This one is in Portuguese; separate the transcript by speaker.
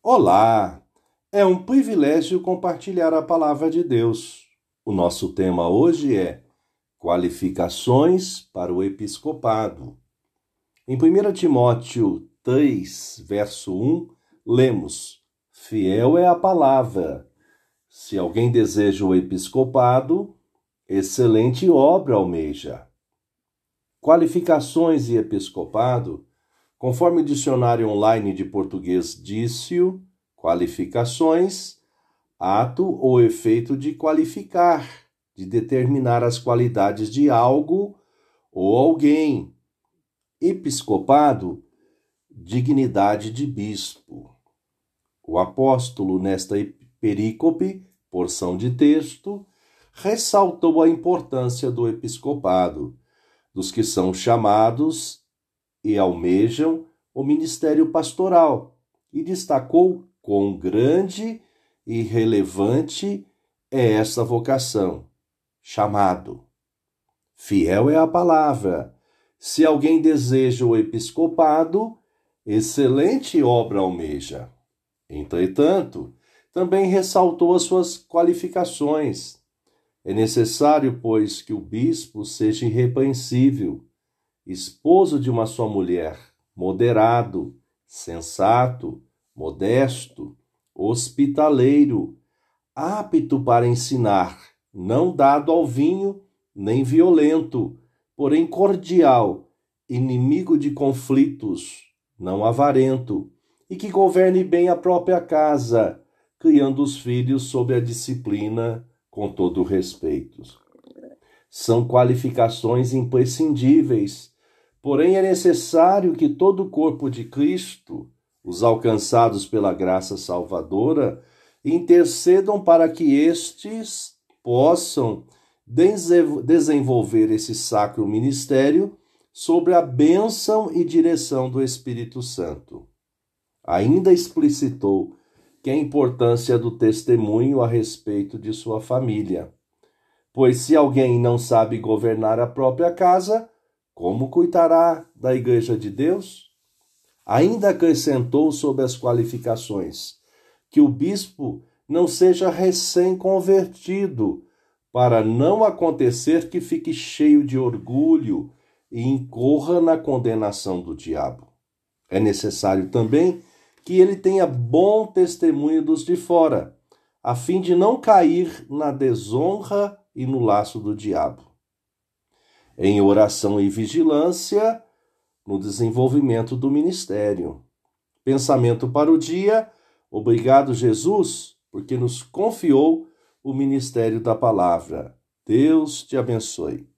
Speaker 1: Olá! É um privilégio compartilhar a palavra de Deus. O nosso tema hoje é Qualificações para o Episcopado. Em 1 Timóteo 3, verso 1, lemos: Fiel é a palavra. Se alguém deseja o episcopado, excelente obra almeja. Qualificações e episcopado Conforme o dicionário online de português disse-o, qualificações, ato ou efeito de qualificar, de determinar as qualidades de algo ou alguém. Episcopado, dignidade de bispo. O apóstolo, nesta perícope, porção de texto, ressaltou a importância do episcopado, dos que são chamados e almejam o ministério pastoral e destacou quão grande e relevante é essa vocação. Chamado. Fiel é a palavra. Se alguém deseja o episcopado, excelente obra almeja. Entretanto, também ressaltou as suas qualificações. É necessário, pois, que o bispo seja irrepreensível, esposo de uma só mulher, moderado, sensato, modesto, hospitaleiro, apto para ensinar, não dado ao vinho, nem violento, porém cordial, inimigo de conflitos, não avarento, e que governe bem a própria casa, criando os filhos sob a disciplina com todo respeito. São qualificações imprescindíveis Porém, é necessário que todo o corpo de Cristo, os alcançados pela graça salvadora, intercedam para que estes possam desenvolver esse sacro ministério sobre a bênção e direção do Espírito Santo. Ainda explicitou que a importância do testemunho a respeito de sua família. Pois se alguém não sabe governar a própria casa, como cuidará da Igreja de Deus? Ainda acrescentou sobre as qualificações que o bispo não seja recém-convertido, para não acontecer que fique cheio de orgulho e incorra na condenação do diabo. É necessário também que ele tenha bom testemunho dos de fora, a fim de não cair na desonra e no laço do diabo em oração e vigilância no desenvolvimento do ministério. Pensamento para o dia. Obrigado, Jesus, porque nos confiou o ministério da palavra. Deus te abençoe.